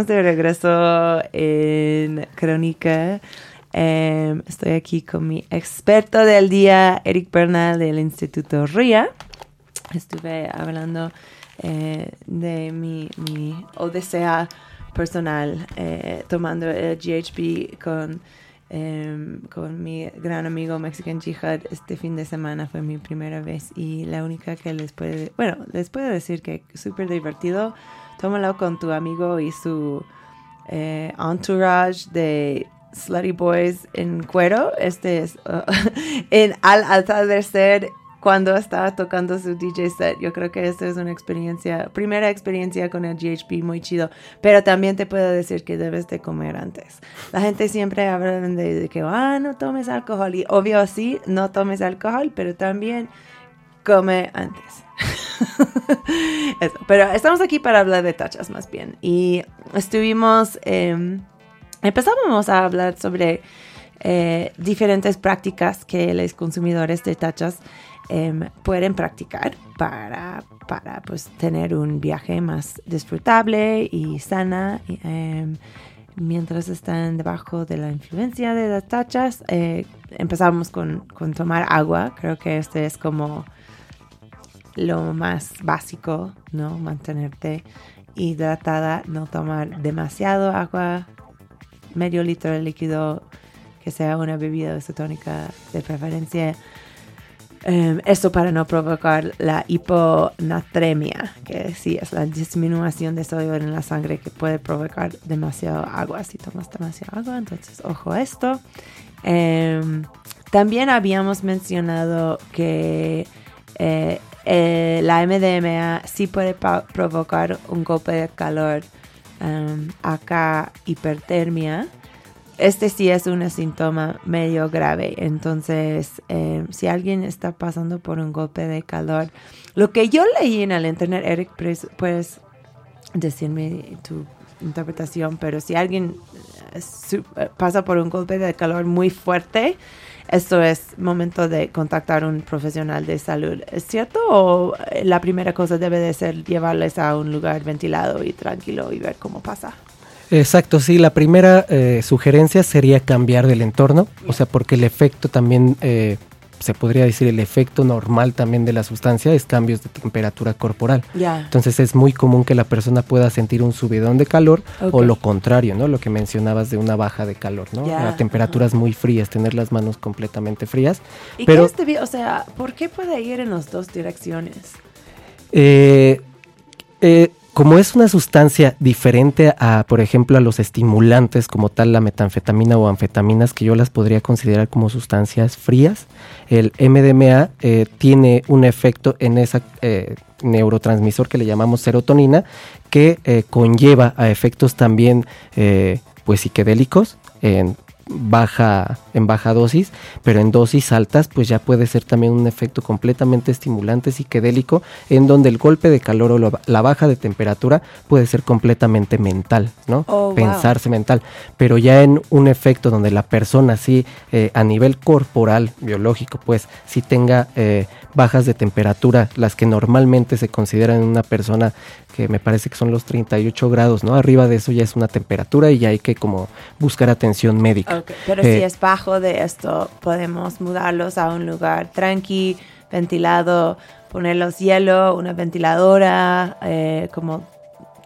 Estamos de regreso en Crónica. Em, estoy aquí con mi experto del día, Eric Bernal del Instituto RIA. Estuve hablando eh, de mi, mi odisea personal, eh, tomando el GHB con, em, con mi gran amigo Mexican Jihad este fin de semana. Fue mi primera vez y la única que les puede, bueno, les puedo decir que súper divertido. Tómalo con tu amigo y su eh, entourage de slutty boys en cuero. Este es uh, en al atardecer cuando estaba tocando su DJ set. Yo creo que esta es una experiencia, primera experiencia con el GHB muy chido. Pero también te puedo decir que debes de comer antes. La gente siempre habla de, que, ah, no tomes alcohol. Y obvio sí, no tomes alcohol, pero también come antes. Pero estamos aquí para hablar de tachas más bien. Y estuvimos, eh, empezábamos a hablar sobre eh, diferentes prácticas que los consumidores de tachas em, pueden practicar para, para pues, tener un viaje más disfrutable y sana. em, mientras están debajo de la influencia de las tachas, eh, empezamos con, con tomar agua. Creo que este es como lo más básico, ¿no? Mantenerte hidratada, no tomar demasiado agua, medio litro de líquido, que sea una bebida isotónica de preferencia. Em, esto para no provocar la hiponatremia, que sí es la disminución de sodio en la sangre que puede provocar demasiado agua. Si tomas demasiado agua, entonces ojo a esto. Em, también habíamos mencionado que eh, eh, la MDMA sí puede provocar un golpe de calor, em, acá hipertermia. Este sí es un síntoma medio grave, entonces em, si alguien está pasando por un golpe de calor, lo que yo leí en el internet, Eric, pues, puedes decirme tu interpretación, pero si alguien eh, eh, pasa por un golpe de calor muy fuerte, esto es momento de contactar a un profesional de salud. ¿Es cierto? ¿O eh, la primera cosa debe de ser llevarles a un lugar ventilado y tranquilo y ver cómo pasa? Exacto, sí, la primera eh, sugerencia sería cambiar del entorno, o sea, porque el efecto también, eh, se podría decir, el efecto normal también de la sustancia es cambios de temperatura corporal. Ya. Entonces es muy común que la persona pueda sentir un subidón de calor o lo contrario, ¿no? Lo que mencionabas de una baja de calor, ¿no? A temperaturas muy frías, tener las manos completamente frías. ¿Y Pero- qué es O sea, ¿por qué puede ir en las dos direcciones? Eh, eh, como es una sustancia diferente a, por ejemplo, a los estimulantes como tal la metanfetamina o anfetaminas, que yo las podría considerar como sustancias frías, el MDMA eh, tiene un efecto en ese neurotransmisor que le llamamos serotonina, que eh, conlleva a efectos también eh, pues psiquedélicos en baja en baja dosis, pero en dosis altas pues ya puede ser también un efecto completamente estimulante psiquedélico en donde el golpe de calor o la baja de temperatura puede ser completamente mental, ¿no? Oh, wow. Pensarse mental, pero ya en un efecto donde la persona sí eh, a nivel corporal, biológico, pues sí tenga eh, bajas de temperatura, las que normalmente se consideran en una persona que me parece que son los 38 grados, ¿no? Arriba de eso ya es una temperatura y ya hay que como buscar atención médica. Pero Eh, si es bajo de esto, podemos mudarlos a un lugar tranqui, ventilado, ponerlos hielo, una ventiladora, eh, como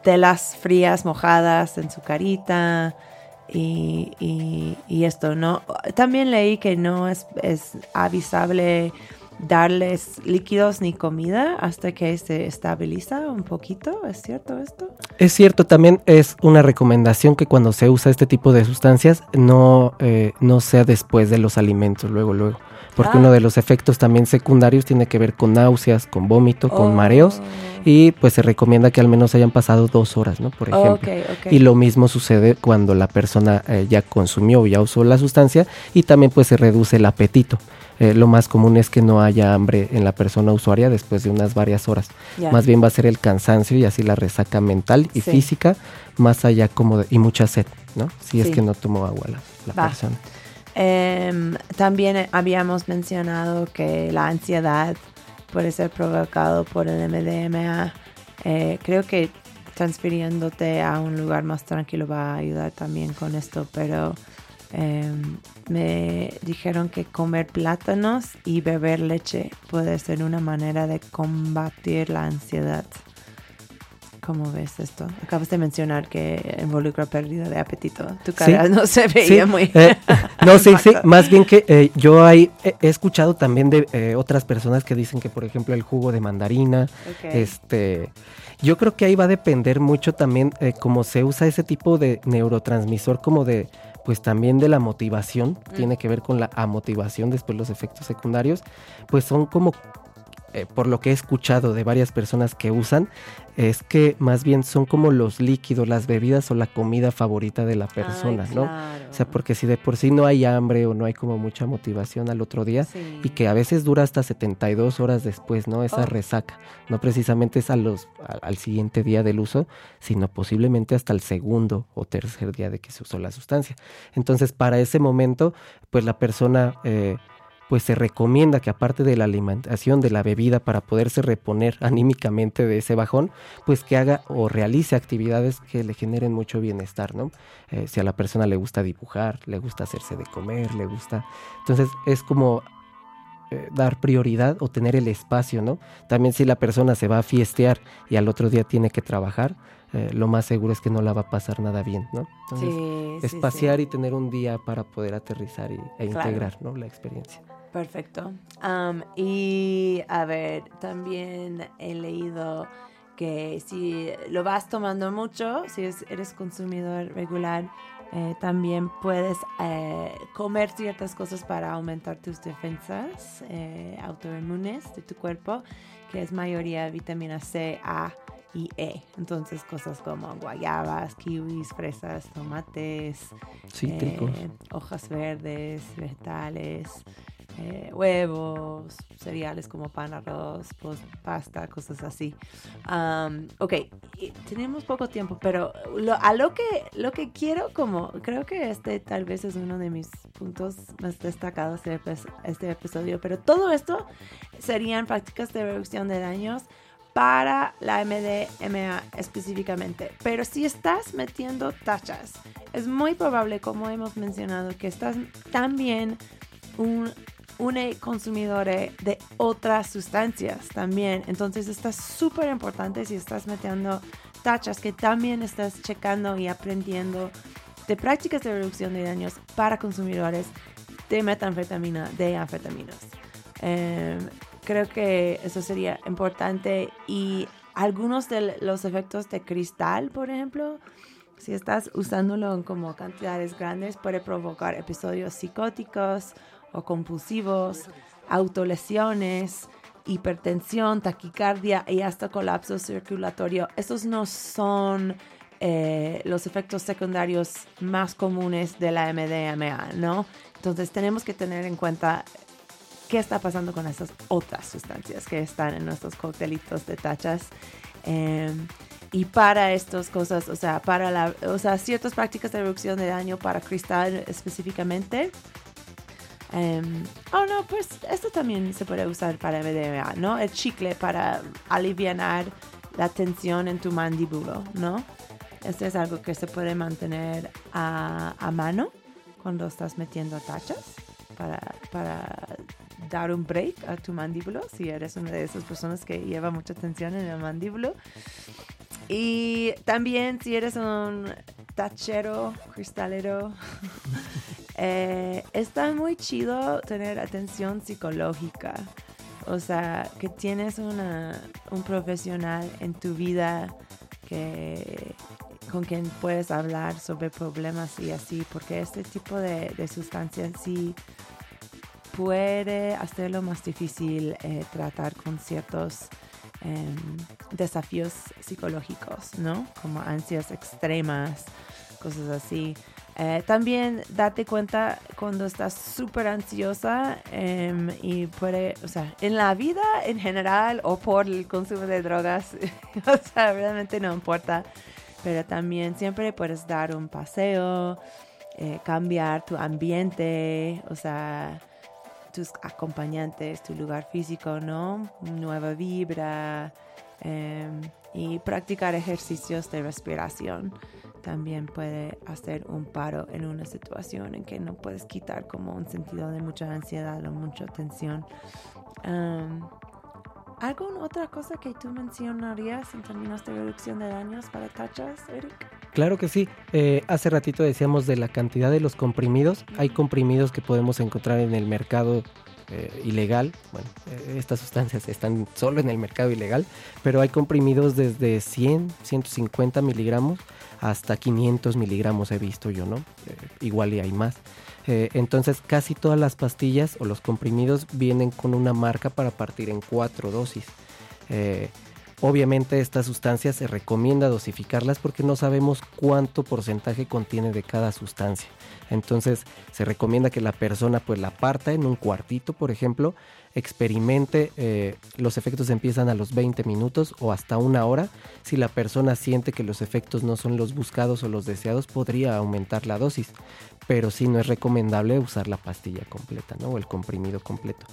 telas frías mojadas en su carita y, y- y esto, ¿no? También leí que no es, es avisable darles líquidos ni comida hasta que se estabiliza un poquito, ¿es cierto esto? Es cierto, también es una recomendación que cuando se usa este tipo de sustancias no, eh, no sea después de los alimentos, luego, luego. Porque Ah. uno de los efectos también secundarios tiene que ver con náuseas, con vómito, con Oh. mareos. Y pues se recomienda que al menos hayan pasado dos horas, ¿no? Por ejemplo. Y lo mismo sucede cuando la persona eh, ya consumió o ya usó la sustancia y también pues se reduce el apetito. Eh, lo más común es que no haya hambre en la persona usuaria después de unas varias horas. Más bien va a ser el cansancio y así la resaca mental y Sí. física, más allá como de- y mucha sed, ¿no? Si es que no tomó agua la, la Va. persona. Em, también habíamos mencionado que la ansiedad puede ser provocado por el MDMA. Eh, creo que transfiriéndote a un lugar más tranquilo va a ayudar también con esto, pero em, me dijeron que comer plátanos y beber leche puede ser una manera de combatir la ansiedad. ¿Cómo ves esto? Acabas de mencionar que involucra pérdida de apetito. Tu cara no se veía Sí, muy... eh, no, sí, sí, más bien que eh, yo hay, he, escuchado también de eh, otras personas que dicen que, por ejemplo, el jugo de mandarina, este, yo creo que ahí va a depender mucho también eh, cómo se usa ese tipo de neurotransmisor, como de, pues también de la motivación, Mm. tiene que ver con la amotivación, después los efectos secundarios, pues son como eh, por lo que he escuchado de varias personas que usan, es que más bien son como los líquidos, las bebidas o la comida favorita de la persona, Ay, ¿no? claro. O sea, porque si de por sí no hay hambre o no hay como mucha motivación al otro día Sí. y que a veces dura hasta 72 horas después, ¿no? Esa Oh. resaca. No precisamente es a los, a- al siguiente día del uso, sino posiblemente hasta el segundo o tercer día de que se usó la sustancia. Entonces, para ese momento, pues la persona... eh, pues se recomienda que aparte de la alimentación de la bebida para poderse reponer anímicamente de ese bajón, pues que haga o realice actividades que le generen mucho bienestar, ¿no? Eh, si a la persona le gusta dibujar, le gusta hacerse de comer, le gusta... Entonces es como eh, dar prioridad o tener el espacio, ¿no? También si la persona se va a fiestear y al otro día tiene que trabajar, eh, lo más seguro es que no la va a pasar nada bien, ¿no? Entonces, Sí, sí, espaciar sí. y tener un día para poder aterrizar y, e Claro. integrar, ¿no? La experiencia. Perfecto. Y a ver, también he leído que si lo vas tomando mucho, si es- eres consumidor regular, eh, también puedes eh, comer ciertas cosas para aumentar tus defensas eh, autoinmunes de tu cuerpo, que es mayoría vitamina C, A y E. Entonces cosas como guayabas, kiwis, fresas, tomates, Cítricos. hojas verdes, vegetales, eh, huevos, cereales como pan, arroz, pues, pasta, cosas así. Am, ok, tenemos poco tiempo, pero lo- a lo que, lo que quiero como, creo que este tal vez es uno de mis puntos más destacados de este episodio, pero todo esto serían prácticas de reducción de daños para la MDMA específicamente. Pero si estás metiendo tachas, es muy probable, como hemos mencionado, que estás también un, un consumidor de otras sustancias también. Entonces está súper importante si estás metiendo tachas que también estás checando y aprendiendo de prácticas de reducción de daños para consumidores de metanfetamina, de anfetaminas. Em, creo que eso sería importante y algunos de los efectos de cristal, por ejemplo, si estás usándolo en como cantidades grandes, puede provocar episodios psicóticos o compulsivos, autolesiones, hipertensión, taquicardia y hasta colapso circulatorio. Estos no son eh, los efectos secundarios más comunes de la MDMA, ¿no? Entonces tenemos que tener en cuenta qué está pasando con esas otras sustancias que están en nuestros coctelitos de tachas. Eh, y para estas cosas, o sea, para la, o sea, ciertas prácticas de reducción de daño para cristal específicamente. Em, oh, no, pues esto también se puede usar para MDMA, ¿no? El chicle para aliviar la tensión en tu mandíbulo, ¿no? Esto es algo que se puede mantener a, a mano cuando estás metiendo tachas para, para dar un break a tu mandíbulo, si eres una de esas personas que lleva mucha tensión en el mandíbulo. Y también si eres un tachero, cristalero, eh, está muy chido tener atención psicológica. O sea, que tienes una, un profesional en tu vida que, con quien puedes hablar sobre problemas y así, porque este tipo de, de sustancias sí puede hacerlo más difícil eh, tratar con ciertos em, desafíos psicológicos, ¿no? Como ansias extremas, cosas así. Eh, también date cuenta cuando estás súper ansiosa em, y puede, o sea, en la vida en general o por el consumo de drogas, o sea, realmente no importa, pero también siempre puedes dar un paseo, eh, cambiar tu ambiente, o sea, tus acompañantes, tu lugar físico, ¿no? Nueva vibra em, y practicar ejercicios de respiración también puede hacer un paro en una situación en que no puedes quitar como un sentido de mucha ansiedad o mucha tensión. Um, ¿Alguna otra cosa que tú mencionarías en términos de reducción de daños para tachas, Eric? Claro que sí. Eh, hace ratito decíamos de la cantidad de los comprimidos. Hay comprimidos que podemos encontrar en el mercado eh, ilegal. Bueno, eh, estas sustancias están solo en el mercado ilegal, pero hay comprimidos desde 100, 150 miligramos hasta 500 miligramos he visto yo, ¿no? Eh, igual y hay más. Eh, entonces casi todas las pastillas o los comprimidos vienen con una marca para partir en cuatro dosis. Obviamente estas sustancias se recomienda dosificarlas porque no sabemos cuánto porcentaje contiene de cada sustancia. Entonces se recomienda que la persona pues la parta en un cuartito, por ejemplo, experimente, eh, los efectos empiezan a los 20 minutos o hasta una hora. Si la persona siente que los efectos no son los buscados o los deseados, podría aumentar la dosis, pero sí no es recomendable usar la pastilla completa, ¿no? O el comprimido completo.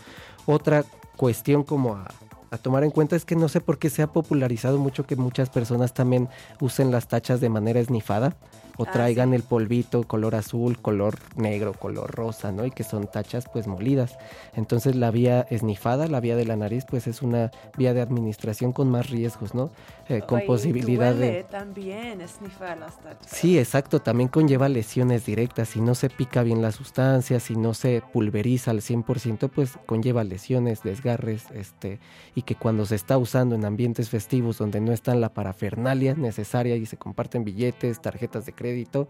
Otra cuestión como a, a tomar en cuenta es que no sé por qué se ha popularizado mucho que muchas personas también usen las tachas de manera esnifada o Ah, traigan el polvito color azul, color negro, color rosa, ¿no? Y que son tachas pues molidas. Entonces la vía esnifada, la vía de la nariz, pues es una vía de administración con más riesgos, ¿no? Eh, con Oye, posibilidad duele de... también esnifar las tachas. Sí, exacto, también conlleva lesiones directas. Si no se pica bien la sustancia, si no se pulveriza al 100%, pues conlleva lesiones, desgarres, este, y que cuando se está usando en ambientes festivos donde no está la parafernalia necesaria y se comparten billetes, tarjetas de crédito,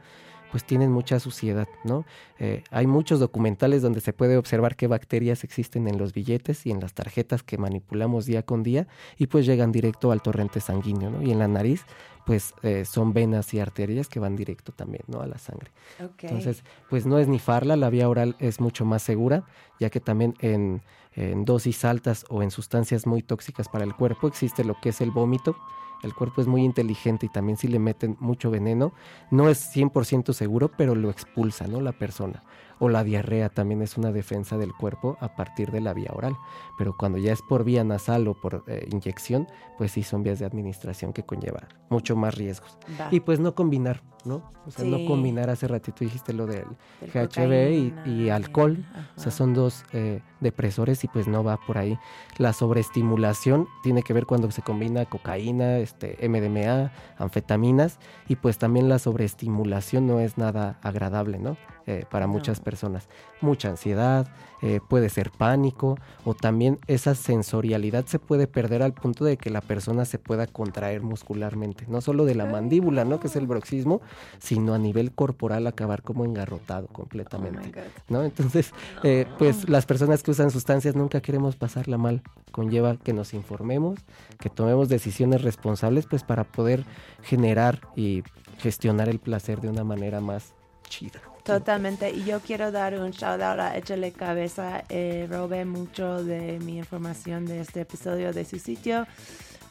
pues tienen mucha suciedad, ¿no? Eh, hay muchos documentales donde se puede observar qué bacterias existen en los billetes y en las tarjetas que manipulamos día con día y pues llegan directo al torrente sanguíneo, ¿no? Y en la nariz, pues eh, son venas y arterias que van directo también, ¿no? A la sangre. Entonces, pues no es ni farla, la vía oral es mucho más segura, ya que también en, en dosis altas o en sustancias muy tóxicas para el cuerpo existe lo que es el vómito. El cuerpo es muy inteligente y también si le meten mucho veneno, no es 100% seguro, pero lo expulsa, ¿no? La persona. O la diarrea también es una defensa del cuerpo a partir de la vía oral. Pero cuando ya es por vía nasal o por eh, inyección, pues sí son vías de administración que conlleva mucho más riesgos. Va. Y pues no combinar, ¿no? O sea, Sí. no combinar, hace ratito dijiste lo del Del GHB y, alcohol. ajá. O sea, son dos eh, depresores y pues no va por ahí. La sobreestimulación tiene que ver cuando se combina cocaína, este, MDMA, anfetaminas y pues también la sobreestimulación no es nada agradable, ¿no? Eh, para muchas personas. Mucha ansiedad, eh, puede ser pánico o también esa sensorialidad se puede perder al punto de que la persona se pueda contraer muscularmente, no solo de la mandíbula, ¿no? Que es el bruxismo, sino a nivel corporal acabar como engarrotado Oh completamente. God. ¿no? Entonces, eh, pues las personas que usan sustancias nunca queremos pasarla mal. Conlleva que nos informemos, que tomemos decisiones responsables, pues para poder generar y gestionar el placer de una manera más chida. Totalmente. Y yo quiero dar un shout out a Échale Cabeza. Eh, robé mucho de mi información de este episodio de su sitio.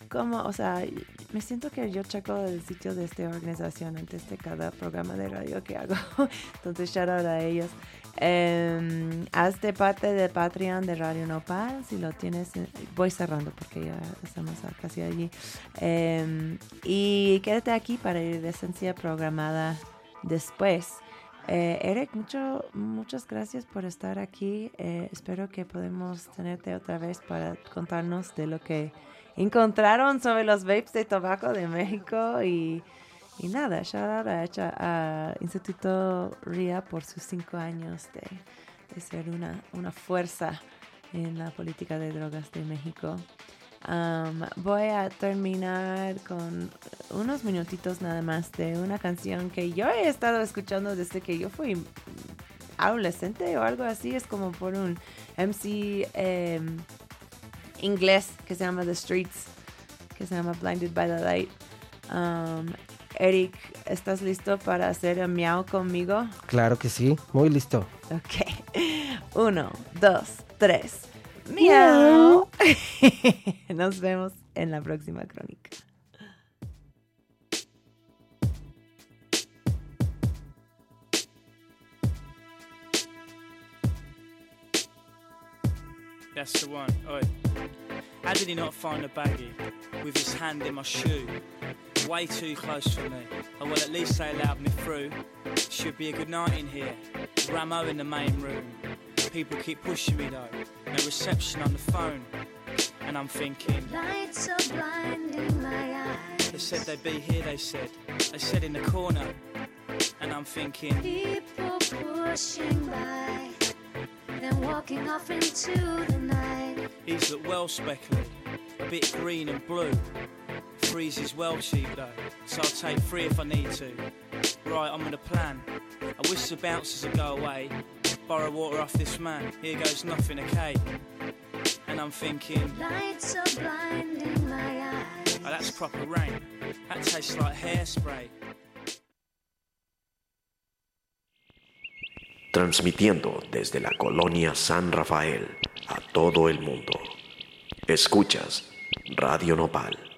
Como, o sea, me siento que yo checo el sitio de esta organización antes de cada programa de radio que hago. Entonces, shout out a ellos. Eh, hazte parte del Patreon de Radio Nopal. Si lo tienes, eh, voy cerrando porque ya estamos casi allí. Eh, y quédate aquí para ir de esencia programada después. Eh, Eric, mucho, muchas gracias por estar aquí. Eh, espero que podamos tenerte otra vez para contarnos de lo que encontraron sobre los vapes de tabaco de México y, y nada, shout out a, a Instituto RIA por sus cinco años de, de ser una, una fuerza en la política de drogas de México. Um, voy a terminar con unos minutitos nada más de una canción que yo he estado escuchando desde que yo fui adolescente o algo así. Es como por un MC em, inglés que se llama The Streets, que se llama Blinded by the Light. Um, Eric, ¿estás listo para hacer el miau conmigo? Claro que sí, muy listo. Ok. Uno, dos, tres. Miau. Nos vemos en la próxima crónica. That's the one. Oi. How did he not find a baggie with his hand in my shoe? Way too close for me. Oh well, at least they allowed me through. Should be a good night in here. Ramo in the main room. People keep pushing me though. No reception on the phone. And I'm thinking, Lights are blinding my eyes. they said they'd be here, they said. They said in the corner. And I'm thinking, People pushing by, then walking off into the night. He's look well speckled, a bit green and blue. Three's is well cheap though, so I'll take three if I need to. Right, I'm on a plan. I wish the bouncers would go away. borrow water off this man. Here goes nothing, okay? And I'm thinking, Lights are blinding my eyes. oh, that's proper rain. That tastes like hairspray. transmitiendo desde la colonia San Rafael a todo el mundo. Escuchas Radio Nopal.